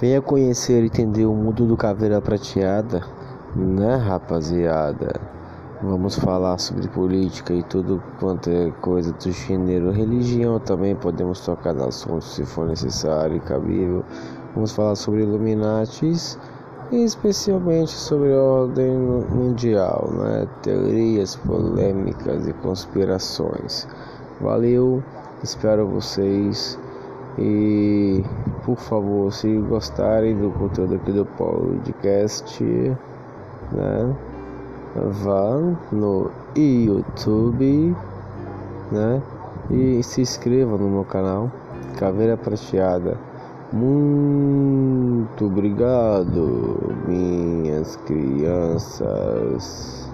Venha conhecer e entender o mundo do Caveira Prateada, né, rapaziada? Vamos falar sobre política e tudo quanto é coisa do gênero. Religião também podemos tocar no assunto se for necessário e cabível. Vamos falar sobre Illuminatis e especialmente sobre a ordem mundial, né? Teorias polêmicas e conspirações. Valeu, espero vocês. E por favor, se gostarem do conteúdo aqui do podcast, né? Vá no YouTube, né? E se inscreva no meu canal Caveira Prateada. Muito obrigado, minhas crianças.